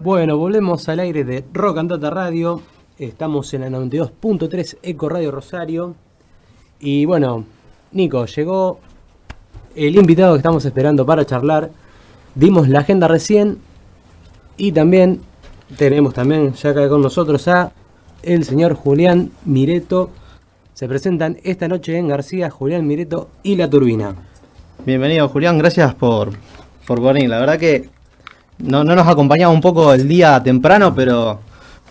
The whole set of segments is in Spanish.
Bueno, volvemos al aire de Rock and Data Radio. Estamos en la 92.3 Eco Radio Rosario. Y bueno, Nico, llegó el invitado que estamos esperando para charlar. Dimos la agenda recién y también tenemos también ya acá con nosotros a el señor Julián Mireto. Se presentan esta noche en García Julián Mireto y La Turbina. Bienvenido Julián, gracias por, por venir. La verdad que no, no nos acompañaba un poco el día temprano, pero,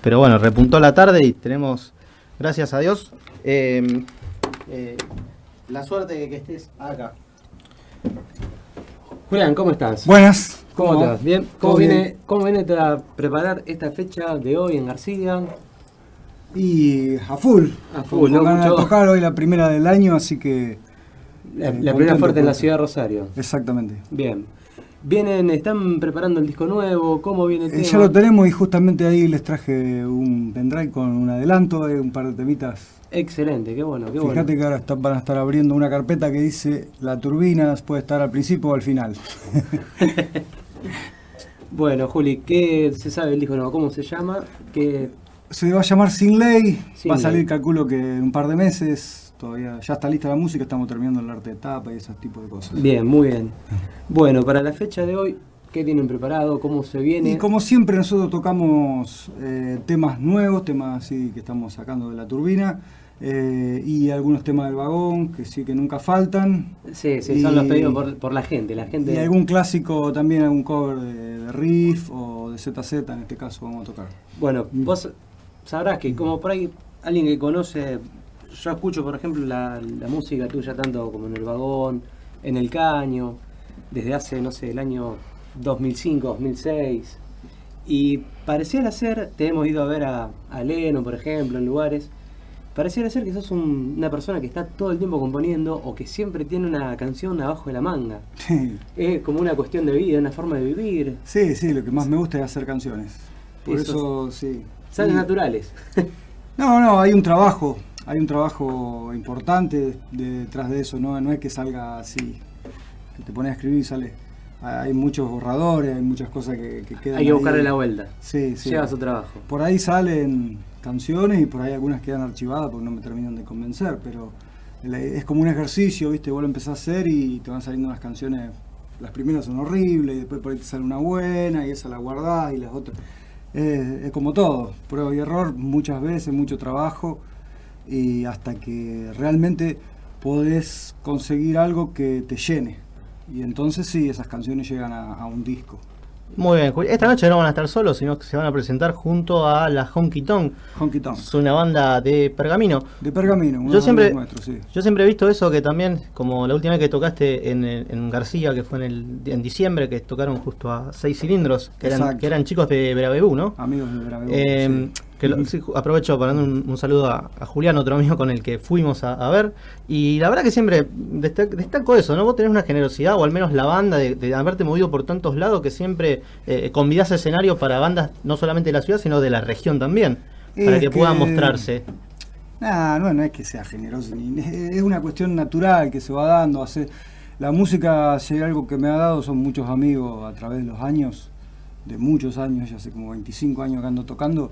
pero bueno, repuntó la tarde y tenemos, gracias a Dios, eh, eh, la suerte de que estés acá. Julián, ¿cómo estás? Buenas. ¿Cómo, estás? ¿Bien? ¿Cómo viene, ¿Cómo viene a preparar esta fecha de hoy en García? Y a full. A full, ¿no? Van a tocar hoy la primera del año, así que. La, eh, primera fuerte en la ciudad de Rosario. Exactamente. Bien. Vienen, están preparando el disco nuevo, ¿cómo viene el eh, Ya lo tenemos y justamente ahí les traje un pendrive con un adelanto, un par de temitas. Excelente, qué bueno, qué Fíjate que ahora van a estar abriendo una carpeta que dice la turbina puede estar al principio o al final. bueno, Juli, ¿qué se sabe el disco nuevo? ¿Cómo se llama? ¿Qué... Se va a llamar Sin Ley, va a salir calculo que en un par de meses, todavía ya está lista la música, estamos terminando el arte de tapa y esos tipos de cosas. Bien, muy bien. Bueno, para la fecha de hoy, ¿qué tienen preparado? ¿Cómo se viene? Y como siempre nosotros tocamos eh, temas nuevos, temas así que estamos sacando de la turbina. Eh, y algunos temas del vagón que sí que nunca faltan. Sí, sí, son los pedidos por, la gente, la gente. Y algún clásico también, algún cover de, de, Riff o de ZZ, en este caso vamos a tocar. Bueno, vos sabrás que como por ahí alguien que conoce yo escucho, por ejemplo, la, música tuya tanto como en el vagón, en el caño, desde hace, no sé, el año 2005, 2006. Y pareciera ser, te hemos ido a ver a, Leno, por ejemplo, en lugares, pareciera ser que sos una persona que está todo el tiempo componiendo o que siempre tiene una canción abajo de la manga. Es como una cuestión de vida, una forma de vivir. Sí, sí, lo que más me gusta es hacer canciones. Por eso, sí. Salen naturales. no, no, hay un trabajo hay un trabajo importante detrás de eso, ¿no? no es que salga así, que te pones a escribir y sale. Hay muchos borradores, hay muchas cosas que, quedan. Hay que buscarle la vuelta. Sí, sí. Lleva su trabajo. Por ahí salen canciones y por ahí algunas quedan archivadas porque no me terminan de convencer, pero es como un ejercicio, ¿viste? Vos lo empezás a hacer y te van saliendo las canciones. Las primeras son horribles, y después por ahí te sale una buena y esa la guardás y las otras. es como todo, prueba y error muchas veces, mucho trabajo y hasta que realmente podés conseguir algo que te llene. Y entonces sí, esas canciones llegan a, un disco. Muy bien, esta noche no van a estar solos, sino que se van a presentar junto a la Honky Tonk. Honky Tonk. Es una banda de pergamino. De pergamino, yo siempre, Yo siempre he visto eso que también, como la última vez que tocaste en, García, que fue en, el, en diciembre, que tocaron justo a seis cilindros, que, eran, que eran, chicos de Bravebú, ¿no? Amigos de Bravebú. Eh, que aprovecho para dar un, saludo a, Julián, otro amigo con el que fuimos a, ver. Y la verdad que siempre destaco eso, ¿no? Vos tenés una generosidad, o al menos la banda, de, haberte movido por tantos lados que siempre eh, convidás a escenario para bandas no solamente de la ciudad, sino de la región también, para que, puedan mostrarse. Nah, no, no es que sea generoso, es una cuestión natural que se va dando. Hace, la música, si hay algo que me ha dado, son muchos amigos a través de los años, de muchos años, ya hace como 25 años que ando tocando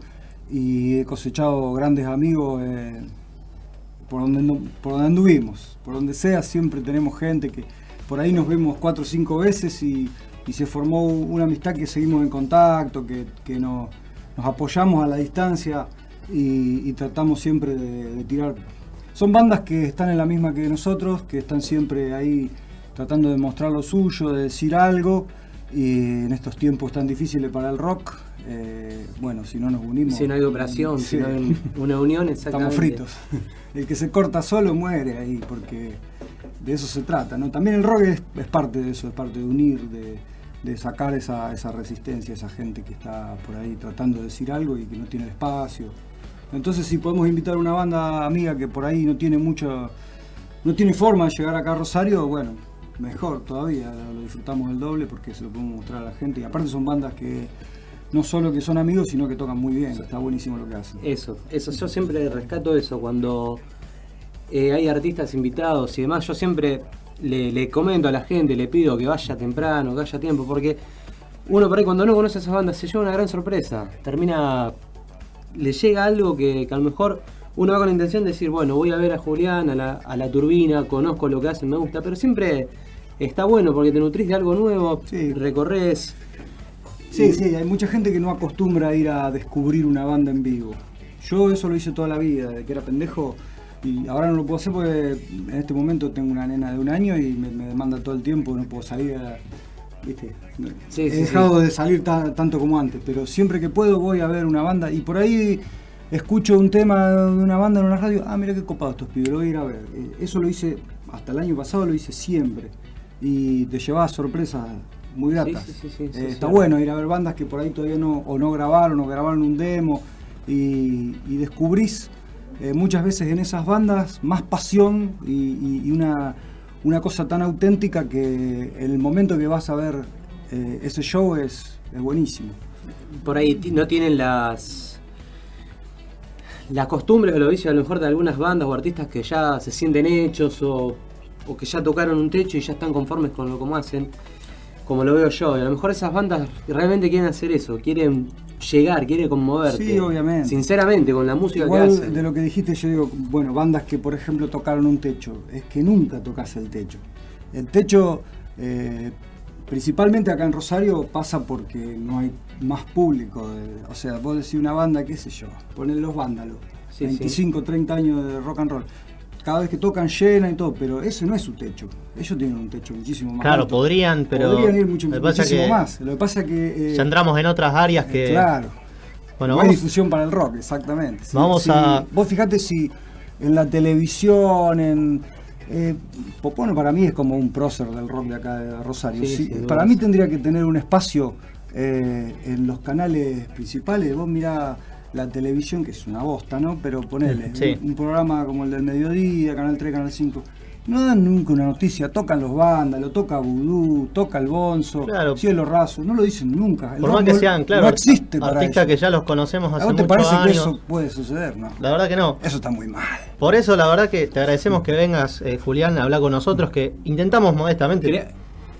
y he cosechado grandes amigos eh, por, donde, por donde anduvimos. Por donde sea, siempre tenemos gente que por ahí nos vemos cuatro o cinco veces y, se formó una amistad que seguimos en contacto, que, nos, apoyamos a la distancia y, tratamos siempre de, tirar. Son bandas que están en la misma que nosotros, que están siempre ahí tratando de mostrar lo suyo, de decir algo, y en estos tiempos tan difíciles para el rock, eh, bueno, si no nos unimos. Si no hay operación, si no hay una unión, exactamente. Estamos fritos. El que se corta solo muere ahí, porque de eso se trata. ¿no? También el rock es, parte de eso, es parte de unir, de, sacar esa, esa, resistencia, esa gente que está por ahí tratando de decir algo y que no tiene espacio. Entonces, si podemos invitar a una banda amiga que por ahí no tiene mucho, no tiene forma de llegar acá a Rosario, bueno, mejor todavía, lo disfrutamos el doble porque se lo podemos mostrar a la gente. Y aparte son bandas que no solo que son amigos, sino que tocan muy bien. Está buenísimo lo que hacen. Eso, eso, yo siempre rescato eso. Cuando eh, hay artistas invitados y demás, yo siempre le, comento a la gente, le pido que vaya temprano, que haya tiempo, porque uno por ahí cuando no conoce a esas bandas se lleva una gran sorpresa. Termina, le llega algo que, que a lo mejor uno va con la intención de decir, bueno, voy a ver a Julián, a la, a la turbina, conozco lo que hacen, me gusta, pero siempre está bueno porque te nutrís de algo nuevo, Sí. recorres. Sí, sí, hay mucha gente que no acostumbra a ir a descubrir una banda en vivo. Yo eso lo hice toda la vida, desde que era pendejo. Y ahora no lo puedo hacer porque en este momento tengo una nena de un año y me, me demanda todo el tiempo, no puedo salir a... ¿Viste? Sí, He sí, dejado sí. de salir ta- tanto como antes, pero siempre que puedo voy a ver una banda y por ahí escucho un tema de una banda en una radio, ah, mira qué copado estos pibes, lo voy a ir a ver. Eh, Eso lo hice, hasta el año pasado lo hice siempre y te llevaba sorpresas muy gratas. sí, sí, sí, Eh, está bueno ir a ver bandas que por ahí todavía no, o no grabaron, o grabaron un demo, y, y descubrís eh, muchas veces en esas bandas más pasión y, y- y una, una cosa tan auténtica que el momento que vas a ver eh, ese show es, es buenísimo. por ahí no tienen las las costumbres o lo dice a lo mejor de algunas bandas o artistas que ya se sienten hechos o, o que ya tocaron un techo y ya están conformes con lo como hacen como lo veo yo y a lo mejor esas bandas realmente quieren hacer eso quieren llegar quieren conmoverte Sí, obviamente. sinceramente con la música que hacen de lo que dijiste, yo digo, bueno, bandas que por ejemplo tocaron un techo, es que nunca tocas el techo. El techo, eh, principalmente acá en Rosario, pasa porque no hay más público. de- o sea, vos decís una banda, qué sé yo, ponen los vándalos, Sí, 25, 30 años de rock and roll. Cada vez que tocan llena y todo, pero ese no es su techo. Ellos tienen un techo muchísimo más Claro, alto. podrían, pero Podrían ir mucho, muchísimo que más. Lo que pasa que... eh, Ya entramos en otras áreas que... Claro. Bueno, no hay difusión para el rock, exactamente. Si- Vamos si- a- Vos fijate si en la televisión, en. Eh, para mí es como un prócer del rock de acá de Rosario. Sí, Si- para mí tendría que tener un espacio eh, en los canales principales. Vos mirá la televisión, que es una bosta, ¿no? Pero ponele Sí. un, un programa como el del mediodía, Canal 3, Canal 5. No dan nunca una noticia, tocan los vándalos, toca Vudú, toca el Bonzo, Claro. Cielo Raso, no lo dicen nunca. El por más que sean, claro, no existe para artistas que ya los conocemos ¿A hace vos te muchos parece años. que eso puede suceder? No. La verdad que no. Eso está muy mal. Por eso, la verdad que te agradecemos que vengas, eh, Julián, a hablar con nosotros, que intentamos modestamente Crea-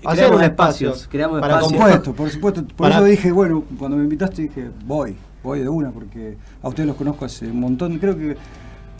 hacer creamos un espacios, espacio creamos para Por espacios. supuesto, por supuesto. Por Para- eso dije, bueno, cuando me invitaste dije, voy, voy de una, porque a ustedes los conozco hace un montón. Creo que,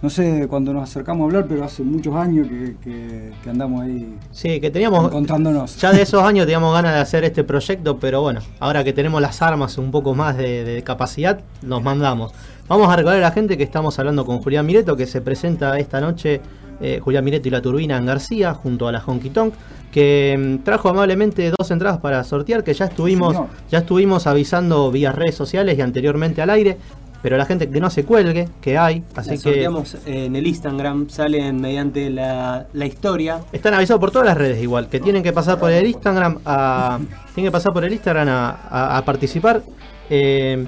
no sé cuando nos acercamos a hablar, pero hace muchos años que, que- que andamos ahí Sí, que teníamos. encontrándonos. Ya de esos años teníamos ganas de hacer este proyecto, pero bueno, ahora que tenemos las armas un poco más de, de capacidad, nos mandamos. Vamos a recordar a la gente que estamos hablando con Julián Mireto, que se presenta esta noche, eh, Julián Mireto y la Turbina en García, junto a la Honky Tonk, que mm, trajo amablemente dos entradas para sortear, que ya estuvimos, Señor. ya estuvimos avisando vía redes sociales y anteriormente al aire, pero la gente que no se cuelgue, que hay, así que... sorteamos en el Instagram, salen mediante la, la historia. Están avisados por todas las redes igual, que tienen que pasar por el Instagram a. Tienen que pasar por el Instagram a, a- a participar. Eh,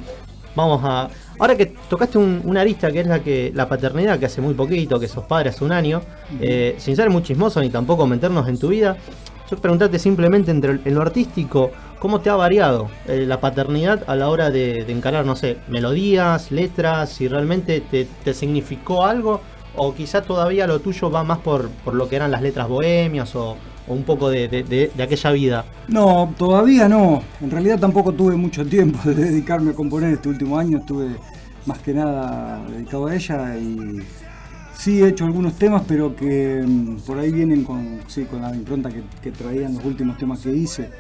vamos a. Ahora que tocaste un- una arista que es la que. la paternidad, que hace muy poquito, que sos padre hace un año, eh, sin ser muy chismoso ni tampoco meternos en tu vida, yo preguntarte simplemente entre en lo artístico, ¿cómo te ha variado eh, la paternidad a la hora de, de encarar, no sé, melodías, letras, si realmente te, te significó algo? O quizá todavía lo tuyo va más por, por lo que eran las letras bohemias o, o un poco de, de- de- de aquella vida. No, todavía no. En realidad tampoco tuve mucho tiempo de dedicarme a componer este último año. Estuve más que nada dedicado a ella y sí he hecho algunos temas, pero que mm, por ahí vienen con, sí, con la impronta que, que traían los últimos temas que hice.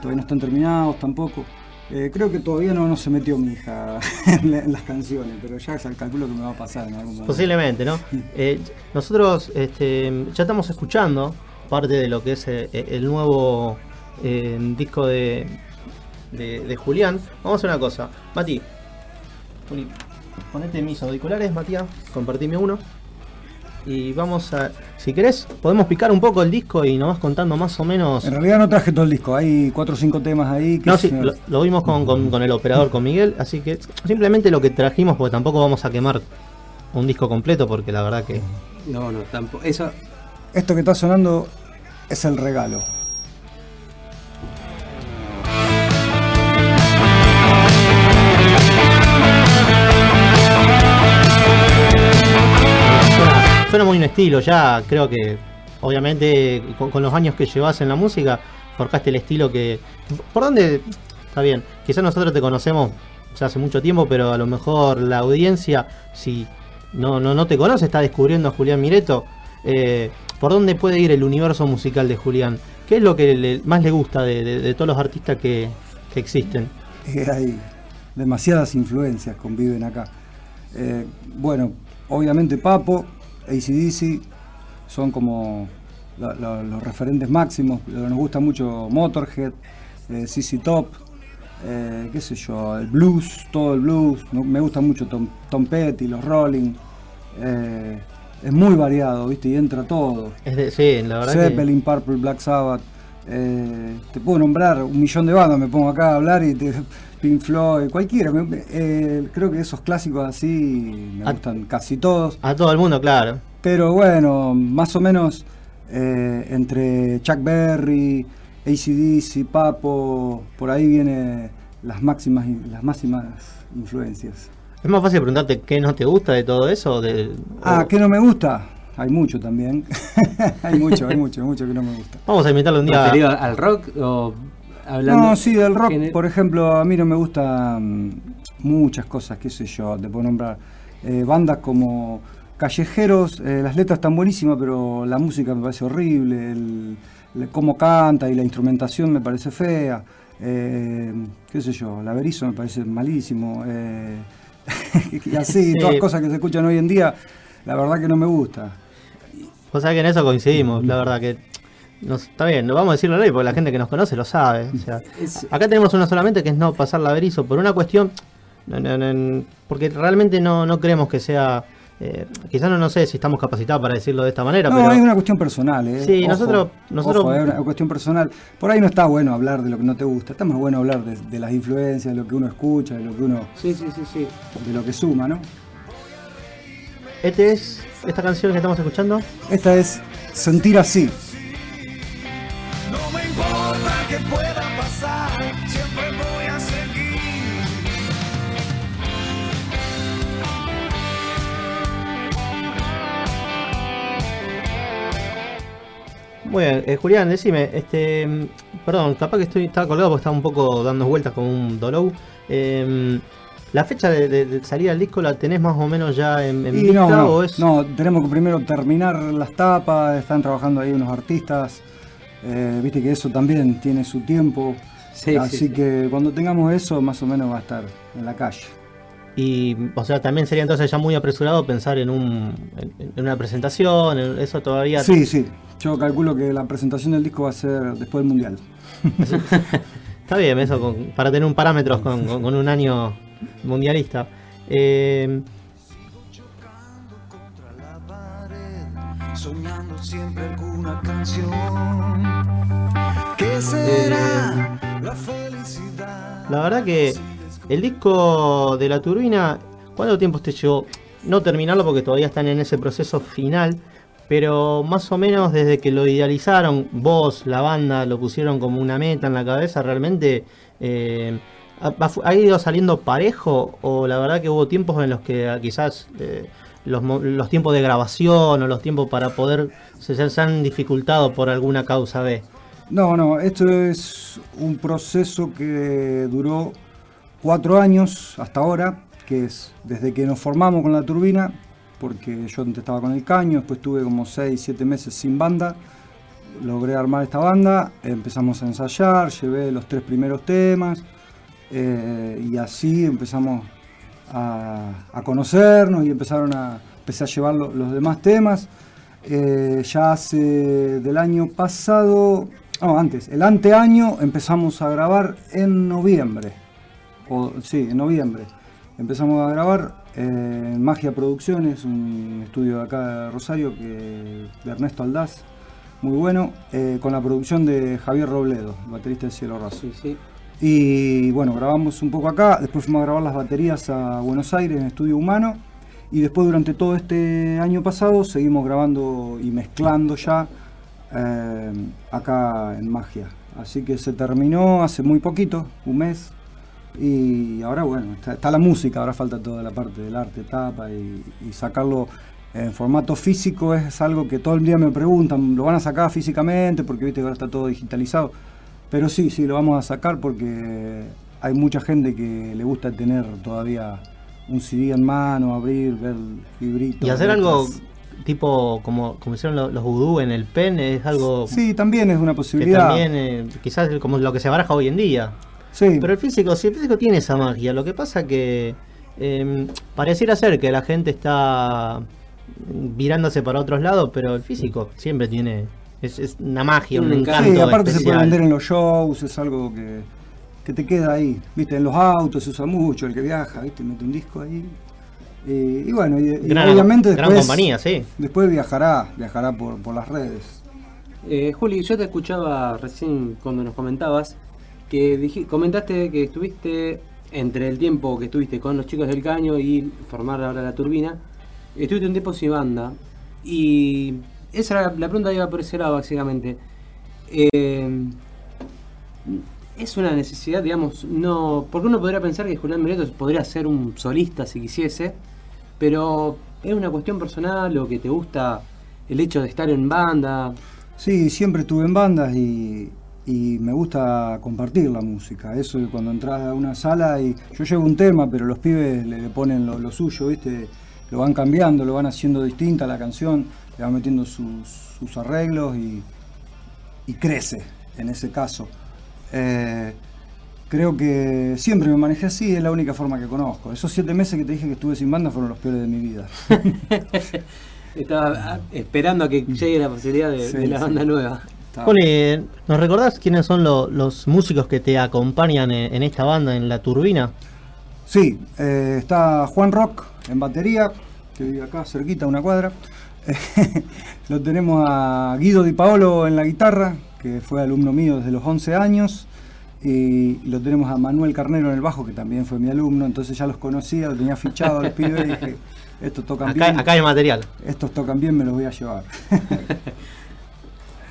Todavía no están terminados tampoco. Eh, creo que todavía no, no se metió mi hija en, la- en las canciones, pero ya se calculo que me va a pasar en algún momento. Posiblemente, ¿no? Eh, nosotros este, ya estamos escuchando parte de lo que es eh, el nuevo eh, disco de, de, de Julián. Vamos a hacer una cosa. Mati, Juli, ponete mis auriculares, Matías, compartime uno. Y vamos a, si querés, podemos picar un poco el disco y nos vas contando más o menos. En realidad no traje todo el disco, hay cuatro o cinco temas ahí. Que No, sí, se- lo, lo vimos con, con- con el operador, con Miguel, así que simplemente lo que trajimos, porque tampoco vamos a quemar un disco completo, porque la verdad que... No, no, tampoco. Eso, Esto que está sonando es el regalo. Suena, muy un estilo, ya creo que obviamente con, con los años que llevas en la música, forjaste el estilo que... ¿Por dónde? está bien. Quizás nosotros te conocemos ya hace mucho tiempo, pero a lo mejor la audiencia, si no, no, no te conoce, está descubriendo a Julián Mireto. Eh, ¿Por dónde puede ir el universo musical de Julián? ¿Qué es lo que más le gusta de, todos los artistas que, existen? Hay demasiadas influencias conviven acá. Eh, bueno, obviamente Papo, ACDC son como los referentes máximos. Nos gusta mucho Motorhead, eh, CC Top, eh, qué sé yo, el blues, todo el blues. Me gusta mucho Tom, Tom Petty, los Rolling. Eh, es muy variado, ¿viste? Y entra todo. Es de- sí, la verdad Zeppelin, Purple, Black Sabbath. eh, te puedo nombrar un millón de bandas, me pongo acá a hablar y te, Pink Floyd, cualquiera. eh, creo que esos clásicos así me gustan casi todos. que a todo el mundo, claro. Pero bueno, más o menos eh, entre Chuck Berry, ACDC, Papo, por ahí vienen las máximas, las máximas influencias. Es más fácil preguntarte qué no te gusta de todo eso. De, Ah, o- ¿qué no me gusta? Hay mucho también. hay mucho, hay mucho, hay mucho que no me gusta. Vamos a invitarle un día. ¿Referido al rock o hablando? No, sí, del rock, por ejemplo, a mí no me gustan muchas cosas, qué sé yo, te puedo nombrar eh, bandas como Callejeros, eh, las letras están buenísimas, pero la música me parece horrible, el, el cómo canta y la instrumentación me parece fea, eh, qué sé yo, la Berizo me parece malísimo, eh, y así, Sí. todas cosas que se escuchan hoy en día, la verdad que no me gusta. Vos sabés que en eso coincidimos, la verdad que. nos- está bien, no vamos a decirlo ley porque la gente que nos conoce lo sabe. o sea, Es- acá tenemos una solamente que es no pasar la berizo por una cuestión. porque realmente no, no creemos que sea. Eh, quizás no, no sé si estamos capacitados para decirlo de esta manera, No, pero. es una cuestión personal, ¿eh? Sí, Ojo, nosotros- nosotros- ojo, es una cuestión personal. Por ahí no está bueno hablar de lo que no te gusta, está más bueno hablar de, de las influencias, de lo que uno escucha, de lo que uno, Sí, sí, sí, sí. de lo que suma, ¿no? Este es. Esta canción que estamos escuchando. Esta es Sentir así. No me importa que pueda Muy bien, eh, Julián, decime, este, mm, perdón, capaz que estoy estaba colgado porque estaba un poco dando vueltas con un dolor. Eh, ¿La fecha de, de- de salida del disco la tenés más o menos ya en, en vista no, no, o es? no, tenemos que primero terminar las tapas, están trabajando ahí unos artistas, eh, viste que eso también tiene su tiempo, Sí, así sí, sí. que cuando tengamos eso más o menos va a estar en la calle. Y, o sea, también sería entonces ya muy apresurado pensar en, un, en, en una presentación, en- eso todavía... Sí, sí, yo calculo que la presentación del disco va a ser después del Mundial. Está bien, eso con- para tener un parámetro con, con- con un año mundialista. Eh, Contra la pared, soñando siempre alguna canción. ¿Qué será la felicidad? la verdad que el disco de la turbina, ¿cuánto tiempo te llevó? No terminarlo porque todavía están en ese proceso final, pero más o menos desde que lo idealizaron, vos, la banda, lo pusieron como una meta en la cabeza, realmente eh, ha, ido saliendo parejo o la verdad que hubo tiempos en los que ah, quizás eh, los tiempos de grabación o los tiempos para poder se, se han dificultado por alguna causa B. No, no, esto es un proceso que duró cuatro años hasta ahora, que es desde que nos formamos con la turbina, porque yo estaba con el caño, después tuve como seis, siete meses sin banda, logré armar esta banda, empezamos a ensayar, llevé los tres primeros temas, eh, y así empezamos a, conocernos y empezaron a, empecé a llevar lo- los demás temas. Eh, ya hace del año pasado, no, antes, el anteaño empezamos a grabar en noviembre. O, sí, en noviembre. Empezamos a grabar eh, en Magia Producciones, un estudio de acá de Rosario que, de Ernesto Aldaz, muy bueno, eh, con la producción de Javier Robledo, baterista de Cielo Raso. Sí, sí. Y bueno, grabamos un poco acá, después fuimos a grabar las baterías a Buenos Aires en Estudio Humano y después durante todo este año pasado seguimos grabando y mezclando ya eh, acá en Magia. Así que se terminó hace muy poquito, un mes, y ahora bueno, está, está la música, ahora falta toda la parte del arte, tapa y, y sacarlo en formato físico es algo que todo el día me preguntan, ¿lo van a sacar físicamente? Porque viste que ahora está todo digitalizado. Pero sí, sí, lo vamos a sacar porque hay mucha gente que le gusta tener todavía un CD en mano, abrir, ver libritos. Y hacer algo tipo como, como hicieron lo- los vudú en el pen es algo Sí, también es una que posibilidad. también eh, quizás como lo que se baraja hoy en día. Sí, Pero el físico, sí, el físico tiene esa magia. Lo que pasa que eh, pareciera ser que la gente está virándose para otros lados, pero el físico siempre tiene. Es, es una magia, un encanto. sí, aparte se puede vender en los shows, es algo que, que te queda ahí. Viste, en los autos se usa mucho, el que viaja, viste, mete un disco ahí. Eh, y bueno, y, obviamente gran después, compañía, sí. después viajará, viajará por, por las redes. Eh, Juli, yo te escuchaba recién cuando nos comentabas que dij- comentaste que estuviste entre el tiempo que estuviste con los chicos del caño y formar ahora la turbina, estuviste un tiempo sin banda. Y esa era la pregunta iba por ese lado, básicamente. Eh, es una necesidad, digamos, no. Porque uno podría pensar que Julián Mireto podría ser un solista si quisiese, pero es una cuestión personal o que te gusta el hecho de estar en banda. Sí, siempre estuve en bandas y, y me gusta compartir la música. Eso cuando entras a una sala y yo llevo un tema, pero los pibes le, ponen lo, lo suyo, ¿viste? Lo van cambiando, lo van haciendo distinta la canción, le van metiendo sus, sus arreglos y, y crece en ese caso. Eh, creo que siempre me manejé así, es la única forma que conozco. Esos siete meses que te dije que estuve sin banda fueron los peores de mi vida. Estaba esperando a que llegue la posibilidad de, Sí, de la sí. banda nueva. Juli, ¿nos recordás quiénes son lo- los músicos que te acompañan en, en esta banda, en la turbina? Sí, eh, está Juan Rock en batería, que vive acá cerquita, una cuadra. Lo tenemos a Guido Di Paolo en la guitarra, que fue alumno mío desde los 11 años. Y lo tenemos a Manuel Carnero en el bajo, que también fue mi alumno, entonces ya los conocía, lo tenía fichado al pibe y dije, estos tocan Acá, bien, acá hay material. estos tocan bien, me los voy a llevar.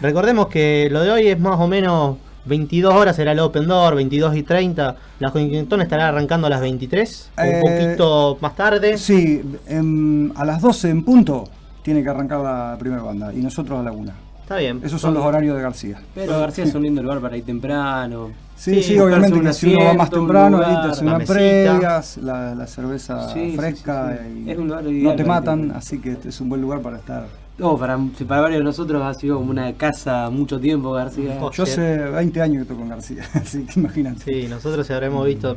Recordemos que lo de hoy es más o menos 22 horas será el Open Door, 22 y 30. La Huntington estará arrancando a las 23, o Eh, un poquito más tarde. Sí, em, a las 12 en punto tiene que arrancar la primera banda y nosotros a la una. Está bien. Esos son los horarios de García. Pero García es un lindo lugar para ir temprano. Sí, Sí, sí, obviamente que un si uno va más asiento, un temprano, la una previa, la, la cerveza Sí, fresca sí, sí. y Es un lugar no te matan, así que este es un buen lugar para estar. Oh, para, para varios de nosotros ha sido como una casa mucho tiempo, García. Yo sí. hace 20 años que toco con García, así que imagínate. Sí, nosotros habremos visto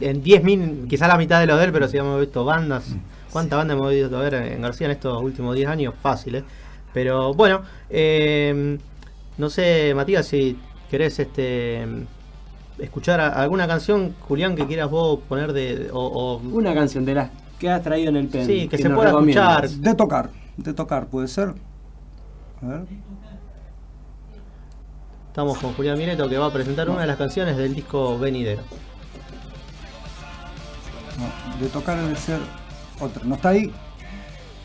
en 10 min, quizá la mitad de lo de él, pero sí hemos visto bandas. ¿Cuántas bandas hemos visto ver en García en estos últimos 10 años? Fácil, ¿eh? Pero bueno, eh, no sé, Matías, si querés este escuchar alguna canción, Julián, que quieras vos poner de. O, o- Una canción de las que has traído en el pen. Sí, que se pueda escuchar. De tocar, de tocar, puede ser. A ver. estamos con Julián Mireto, que va a presentar una de las canciones del disco Venidero. No, de tocar debe ser otra. ¿No está ahí?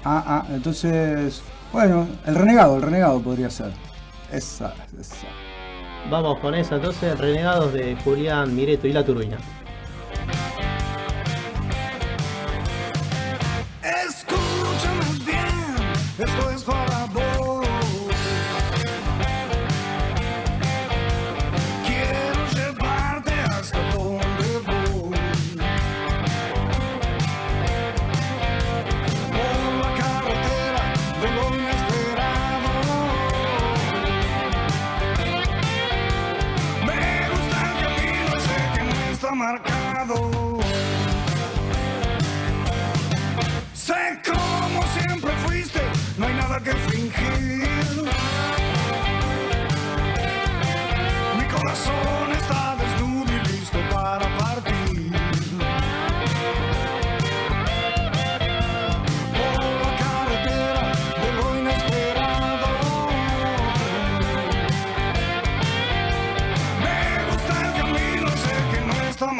Ah, ah, entonces. Bueno, el renegado, el renegado podría ser. Esa, esa. Vamos con esa entonces, Renegados de Julián Mireto y la Turbina. Sé como siempre fuiste, no hay nada que fingir.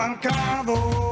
No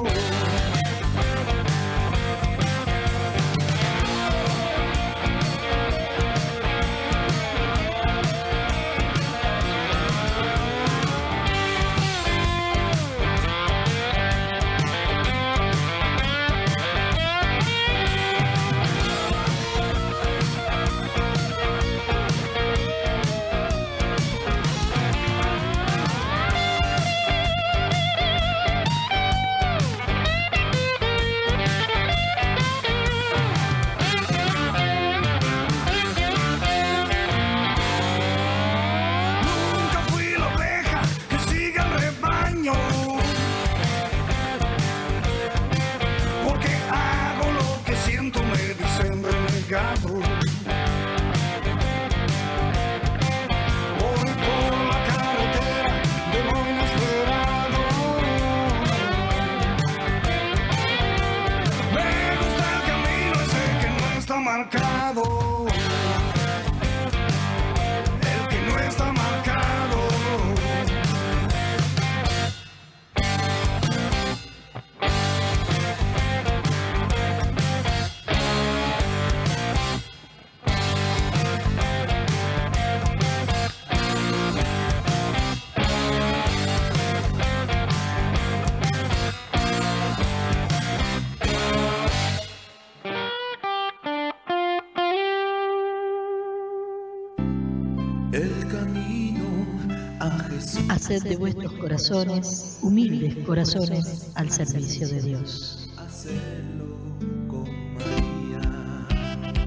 De vuestros corazones humildes corazones al servicio de Dios.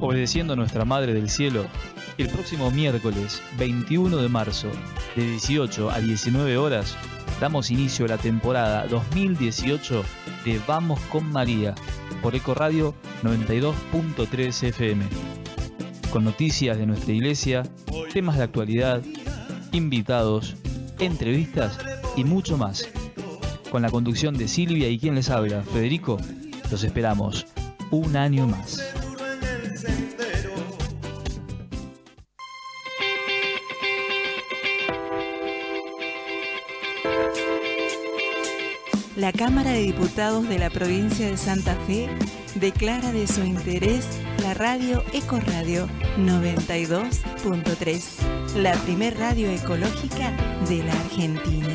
Obedeciendo a nuestra Madre del Cielo, el próximo miércoles 21 de marzo, de 18 a 19 horas, damos inicio a la temporada 2018 de Vamos con María por Ecoradio 92.3 FM. Con noticias de nuestra iglesia, temas de actualidad, invitados, entrevistas y mucho más. Con la conducción de Silvia y quien les habla, Federico, los esperamos un año más. La Cámara de Diputados de la provincia de Santa Fe declara de su interés la radio Ecoradio 92.3, la primer radio ecológica de la Argentina.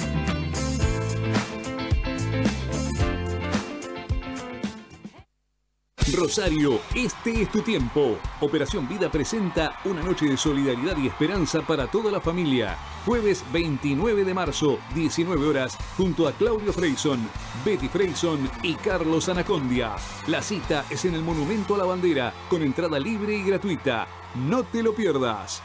Rosario, este es tu tiempo. Operación Vida presenta una noche de solidaridad y esperanza para toda la familia. Jueves 29 de marzo, 19 horas, junto a Claudio Freyson, Betty Freyson y Carlos Anacondia. La cita es en el Monumento a la Bandera, con entrada libre y gratuita. No te lo pierdas.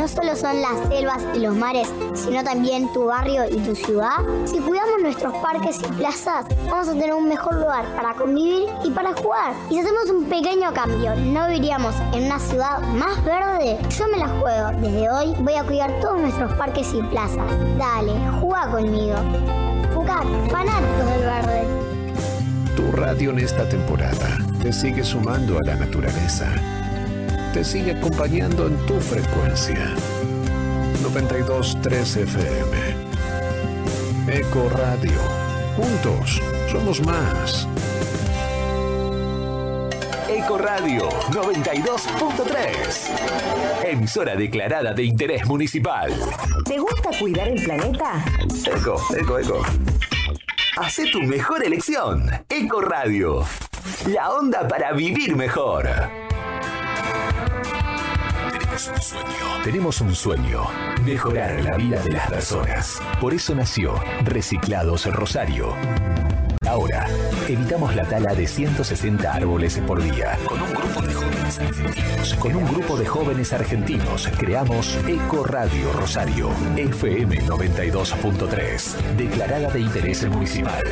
No solo son las selvas y los mares, sino también tu barrio y tu ciudad? Si cuidamos nuestros parques y plazas, vamos a tener un mejor lugar para convivir y para jugar. Y si hacemos un pequeño cambio, ¿no viviríamos en una ciudad más verde? Yo me la juego. Desde hoy voy a cuidar todos nuestros parques y plazas. Dale, juega conmigo. Fucat, fanáticos del verde. Tu radio en esta temporada te sigue sumando a la naturaleza. Te sigue acompañando en tu frecuencia. 92.3 FM. Eco Radio. Juntos somos más. Eco Radio 92.3. Emisora declarada de interés municipal. ¿Te gusta cuidar el planeta? Eco, eco, eco. Hacé tu mejor elección. Eco Radio. La onda para vivir mejor. Tenemos un sueño. Tenemos un sueño. Mejorar la vida de las personas. Por eso nació Reciclados Rosario. Ahora, evitamos la tala de 160 árboles por día. Con un grupo de jóvenes argentinos. Con un grupo de jóvenes argentinos creamos Eco Radio Rosario, FM 92.3, declarada de interés municipal.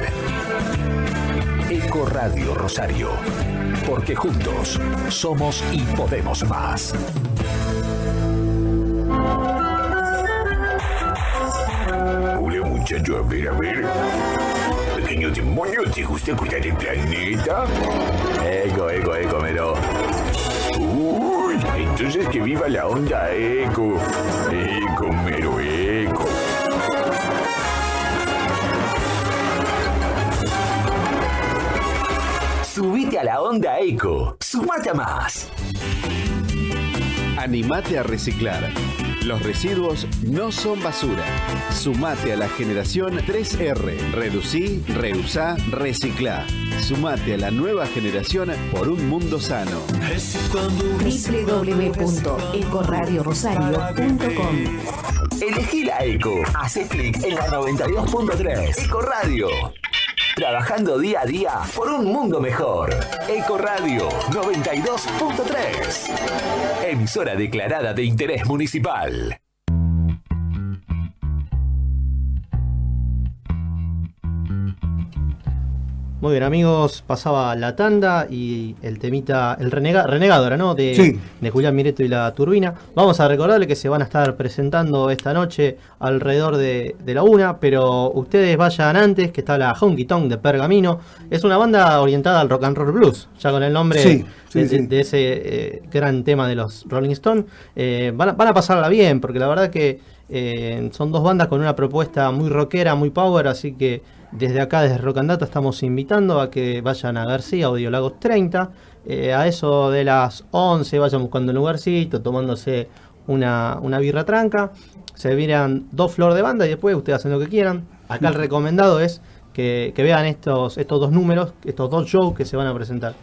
Eco Radio Rosario, porque juntos somos y podemos más. Muchacho, a ver, a ver. Pequeño demonio, ¿te gusta cuidar el planeta? Eco, eco, eco, mero. Uy, entonces que viva la onda eco. Eco, mero eco. Subite a la onda Eco. Sumate a más. Animate a reciclar. Los residuos no son basura. Sumate a la generación 3R. Reducí, reusá, reciclá. Sumate a la nueva generación por un mundo sano. www.ecoradiorosario.com Elegí la Eco. Hace clic en la 92.3. Eco Radio. Trabajando día a día por un mundo mejor. Eco Radio 92.3. Emisora declarada de interés municipal. Muy bien, amigos, pasaba la tanda y el temita, el renega, renegado era, ¿no? De, Sí. de Julián Mireto y la Turbina. Vamos a recordarle que se van a estar presentando esta noche alrededor de, de la una, pero ustedes vayan antes, que está la Honky Tonk de Pergamino. Es una banda orientada al rock and roll blues, ya con el nombre Sí, sí, de, ese eh, gran tema de los Rolling Stones. Eh, van, a, van a pasarla bien, porque la verdad que eh, son dos bandas con una propuesta muy rockera, muy power, así que desde acá, desde Rock and Data, estamos invitando a que vayan a García, Audiolagos 30. eh, a eso de las 11 vayan buscando un lugarcito, tomándose una, una birra tranca. Se miran dos flores de banda y después ustedes hacen lo que quieran. Acá el recomendado es que, que vean estos, estos dos números, estos dos shows que se van a presentar.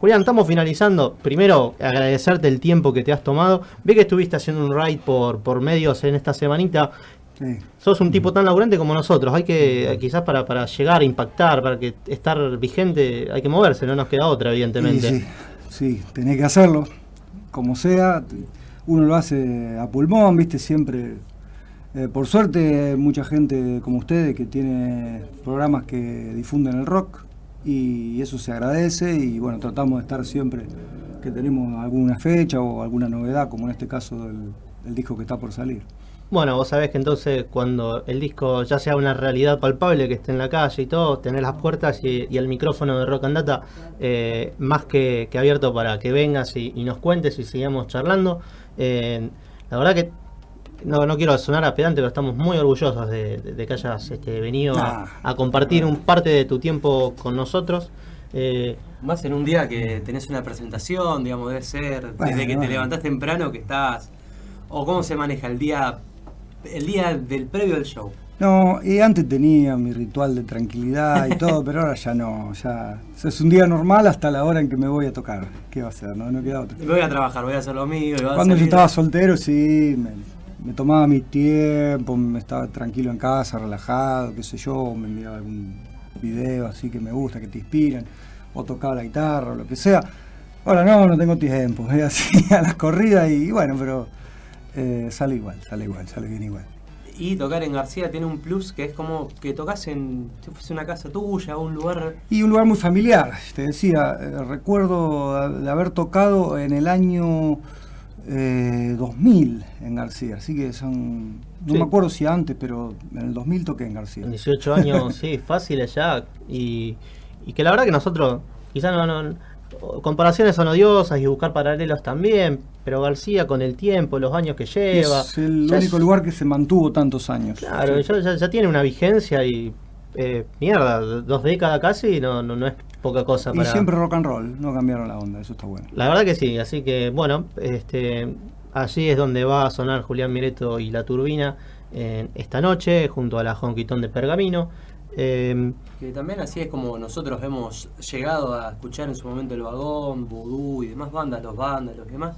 Julián, estamos finalizando. Primero, agradecerte el tiempo que te has tomado. Ve que estuviste haciendo un ride por, por medios en esta semanita. Sí. Sos un tipo tan laburante como nosotros. Hay que, quizás para, para llegar, impactar, para que estar vigente, hay que moverse, no nos queda otra, evidentemente. Sí, sí, tenés que hacerlo, como sea. Uno lo hace a pulmón, viste, siempre. eh, por suerte, mucha gente como ustedes que tiene programas que difunden el rock y eso se agradece y bueno, tratamos de estar siempre que tenemos alguna fecha o alguna novedad, como en este caso del, disco que está por salir. Bueno, vos sabés que entonces cuando el disco ya sea una realidad palpable, que esté en la calle y todo, tener las puertas y, el micrófono de Rock and Data eh, más que, abierto para que vengas y, y nos cuentes y sigamos charlando. Eh, la verdad que no, no quiero sonar a pedante, pero estamos muy orgullosos de, de- de que hayas este, venido a, Ah. a compartir un parte de tu tiempo con nosotros. Eh, Más en un día que tenés una presentación, digamos, debe ser Bueno, desde que te levantás temprano que estás. O cómo se maneja el día el día del previo del show. No, y antes tenía mi ritual de tranquilidad y todo, pero ahora ya no, ya o sea, es un día normal hasta la hora en que me voy a tocar. ¿Qué va a hacer? No, no queda otra. Voy a trabajar, voy a hacer lo mío. y voy a Cuando yo estaba soltero, sí, me, me tomaba mi tiempo, me estaba tranquilo en casa, relajado, qué sé yo, me miraba algún video así que me gusta, que te inspiran, o tocaba la guitarra o lo que sea. Ahora no, no tengo tiempo, es así a las corridas y bueno, pero eh, sale igual, sale igual, sale bien igual. Y tocar en García tiene un plus que es como que tocas en. si fuese una casa tuya, un lugar. Y un lugar muy familiar, te decía, eh, recuerdo de haber tocado en el año eh, 2000 en García, así que son, no Sí. me acuerdo si antes, pero en el 2000 toqué en García. 18 años, sí, fáciles ya. Y, y que la verdad que nosotros, quizás no, no- Comparaciones son odiosas y buscar paralelos también, pero García con el tiempo, los años que lleva. Es el único es- lugar que se mantuvo tantos años. Claro, Sí. ya, ya- ya tiene una vigencia y. eh, mierda, dos décadas casi no, no, no es poca cosa Y para. siempre rock and roll, no cambiaron la onda, eso está bueno. La verdad que sí, así que bueno, este, allí es donde va a sonar Julián Mireto y la turbina eh, esta noche, junto a la Jonquitón de Pergamino. Eh, Que también así es como nosotros hemos llegado a escuchar en su momento el vagón, Vudú y demás bandas, los bandas, los demás,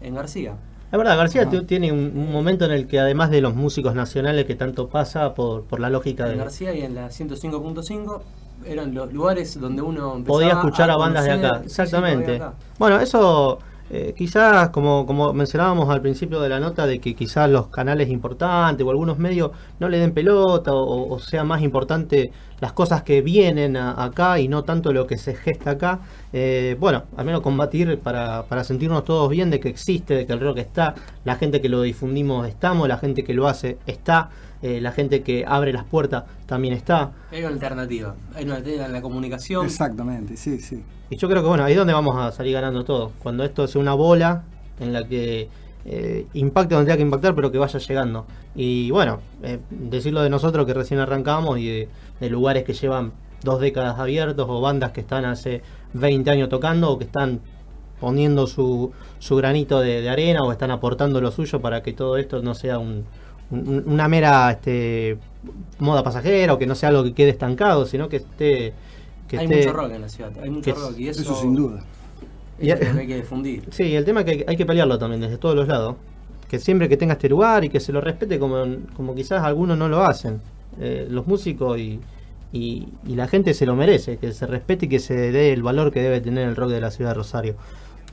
en García. La verdad, García tiene un, un momento en el que además de los músicos nacionales que tanto pasa por, por la lógica En de... García y en la 105.5 eran los lugares donde uno Podía escuchar a, bandas de acá, sí, exactamente. acá. Bueno, eso eh, quizás, como, como mencionábamos al principio de la nota, de que quizás los canales importantes o algunos medios no le den pelota o, o sea más importante las cosas que vienen acá y no tanto lo que se gesta acá. Eh, bueno, al menos combatir para, para sentirnos todos bien de que existe, de que el rock está, la gente que lo difundimos estamos, la gente que lo hace está, eh, la gente que abre las puertas también está. Hay una alternativa, hay una alternativa en la comunicación. Exactamente, sí, sí. Y yo creo que bueno, ahí es donde vamos a salir ganando todo. Cuando esto sea una bola en la que eh, impacte donde tenga que impactar, pero que vaya llegando. Y bueno, eh, decirlo de nosotros que recién arrancamos y de, de lugares que llevan dos décadas abiertos o bandas que están hace 20 años tocando o que están poniendo su, su granito de, de arena o están aportando lo suyo para que todo esto no sea un- una mera este, moda pasajera o que no sea algo que quede estancado, sino que esté... Que hay esté- mucho rock en la ciudad, hay mucho que- rock y eso, Eso sin duda. lo que hay que difundir. Sí, el tema es que hay, hay que pelearlo también desde todos los lados. Que siempre que tenga este lugar y que se lo respete como, como quizás algunos no lo hacen. Eh, los músicos y, y- y la gente se lo merece, que se respete y que se dé el valor que debe tener el rock de la ciudad de Rosario.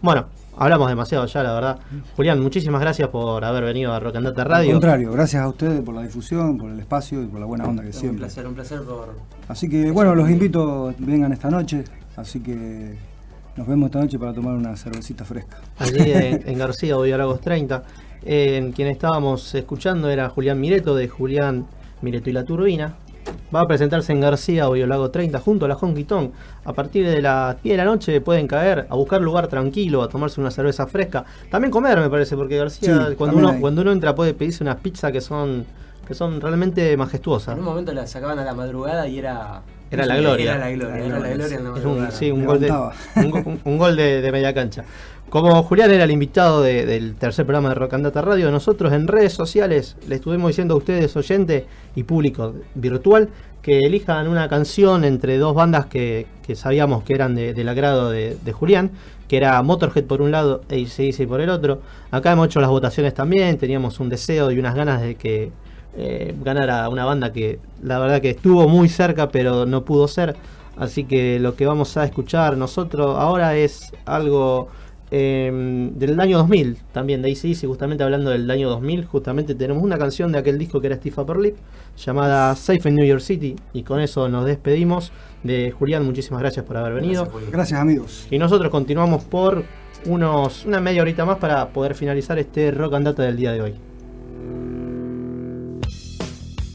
Bueno, hablamos demasiado ya, la verdad. Julián, muchísimas gracias por haber venido a Rock and Data Al Radio. contrario, gracias a ustedes por la difusión, por el espacio y por la buena onda que Un siempre. placer, un placer por. Así que bueno, los invito, vengan esta noche, así que nos vemos esta noche para tomar una cervecita fresca. allí en, en García, hoy Lagos 30. Eh, en quien estábamos escuchando era Julián Mireto, de Julián Mireto y la Turbina. Va a presentarse en García, hoy Lago 30, junto a la Honky Tonk. A partir de las 10 de la noche pueden caer a buscar lugar tranquilo, a tomarse una cerveza fresca. También comer, me parece, porque García, Sí, cuando, uno, hay. cuando uno entra, puede pedirse unas pizzas que son, que son realmente majestuosas. En un momento la sacaban a la madrugada y era. Era la gloria. Era la gloria, era la gloria en la madrugada. sí, un gol, de, un, go- un- un gol de, de media cancha. Como Julián era el invitado de- del tercer programa de Rock and Data Radio, nosotros en redes sociales le estuvimos diciendo a ustedes, oyente y público virtual, que elijan una canción entre dos bandas que, que sabíamos que eran de- del agrado de, de Julián, que era Motorhead por un lado e AC/DC por el otro. Acá hemos hecho las votaciones también, teníamos un deseo y unas ganas de que eh, ganara una banda que la verdad que estuvo muy cerca pero no pudo ser. Así que lo que vamos a escuchar nosotros ahora es algo eh, del año 2000, también de ACDC, justamente hablando del año 2000, justamente tenemos una canción de aquel disco que era Steve Upper Lip, llamada Safe in New York City, y con eso nos despedimos de Julián, muchísimas gracias por haber venido. Gracias amigos. Y nosotros continuamos por unos una media horita más para poder finalizar este Rock and Data del día de hoy.